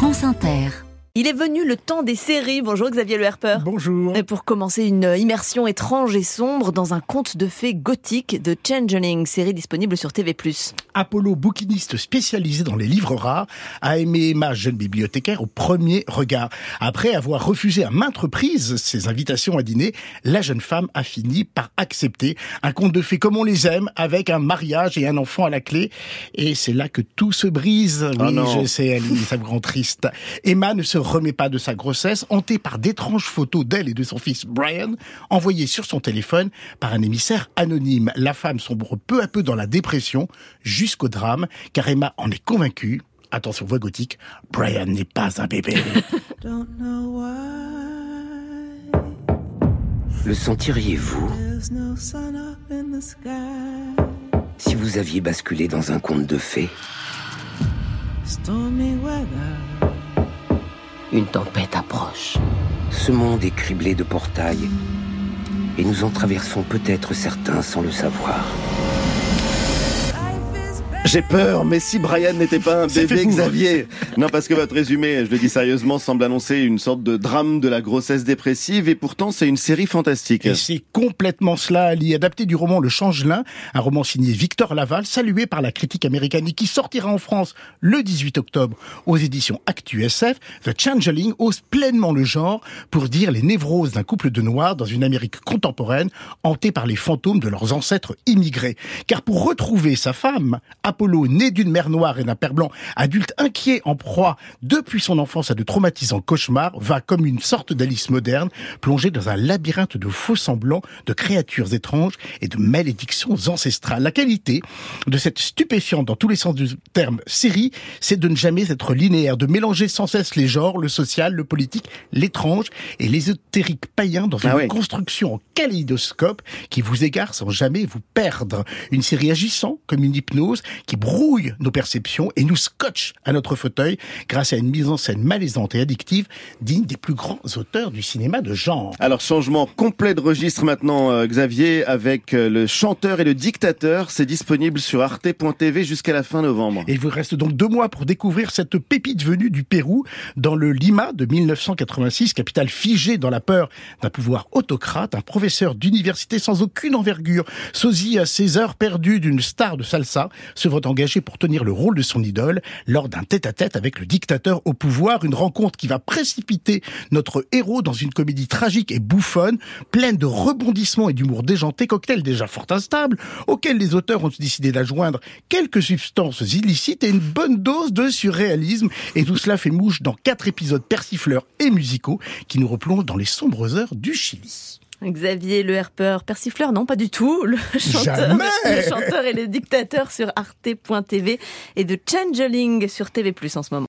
France Inter. Il est venu le temps des séries. Bonjour Xavier Le Herper. Bonjour. Et pour commencer, une immersion étrange et sombre dans un conte de fées gothique de Changeling, série disponible sur TV+. Apollo, bouquiniste spécialisé dans les livres rares, a aimé Emma, jeune bibliothécaire, au premier regard. Après avoir refusé à maintes reprises ses invitations à dîner, la jeune femme a fini par accepter un conte de fées comme on les aime, avec un mariage et un enfant à la clé. Et c'est là que tout se brise. Oui, non. je sais, Aline, ça me rend triste. Emma ne se remet pas de sa grossesse, hantée par d'étranges photos d'elle et de son fils Brian, envoyées sur son téléphone par un émissaire anonyme. La femme sombre peu à peu dans la dépression, jusqu'au drame, car Emma en est convaincue. Attention, voix gothique, Brian n'est pas un bébé. Don't know why Le sentiriez-vous? There's no sun up in the sky. si vous aviez basculé dans un conte de fées? Stormy weather. Une tempête approche. Ce monde est criblé de portails. Et nous en traversons peut-être certains sans le savoir. J'ai peur, mais si Brian n'était pas un bébé. Xavier Non, parce que votre résumé, je le dis sérieusement, semble annoncer une sorte de drame de la grossesse dépressive, et pourtant c'est une série fantastique. Et c'est complètement cela, Ali, adapté du roman Le Changelin, un roman signé Victor Laval, salué par la critique américaine et qui sortira en France le 18 octobre aux éditions Actu SF. The Changeling ose pleinement le genre pour dire les névroses d'un couple de noirs dans une Amérique contemporaine hantée par les fantômes de leurs ancêtres immigrés. Car pour retrouver sa femme, Apollo, né d'une mère noire et d'un père blanc, adulte inquiet en proie depuis son enfance à de traumatisants cauchemars, va comme une sorte d'Alice moderne plonger dans un labyrinthe de faux semblants, de créatures étranges et de malédictions ancestrales. La qualité de cette stupéfiante, dans tous les sens du terme, série, c'est de ne jamais être linéaire, de mélanger sans cesse les genres, le social, le politique, l'étrange et l'ésotérique païen dans une Ah ouais. construction en kaléidoscope qui vous égare sans jamais vous perdre. Une série agissant comme une hypnose qui brouille nos perceptions et nous scotche à notre fauteuil grâce à une mise en scène malaisante et addictive digne des plus grands auteurs du cinéma de genre. Alors changement complet de registre maintenant, euh, Xavier, avec euh, le chanteur et le dictateur. C'est disponible sur arte.tv jusqu'à la fin novembre. Et il vous reste donc deux mois pour découvrir cette pépite venue du Pérou dans le Lima de 1986, capitale figée dans la peur d'un pouvoir autocrate, un professeur d'université sans aucune envergure, sosie à ses heures perdues d'une star de salsa, se voit engagé pour tenir le rôle de son idole lors d'un tête-à-tête avec le dictateur au pouvoir, une rencontre qui va précipiter notre héros dans une comédie tragique et bouffonne, pleine de rebondissements et d'humour déjanté, cocktail déjà fort instable, auquel les auteurs ont décidé d'adjoindre quelques substances illicites et une bonne dose de surréalisme. Et tout cela fait mouche dans quatre épisodes persifleurs et musicaux qui nous replongent dans les sombres heures du Chili. Xavier Le Herper, persifleur, non pas du tout. Le chanteur, le chanteur et le dictateur sur arte.tv et de Changeling sur TV+, en ce moment.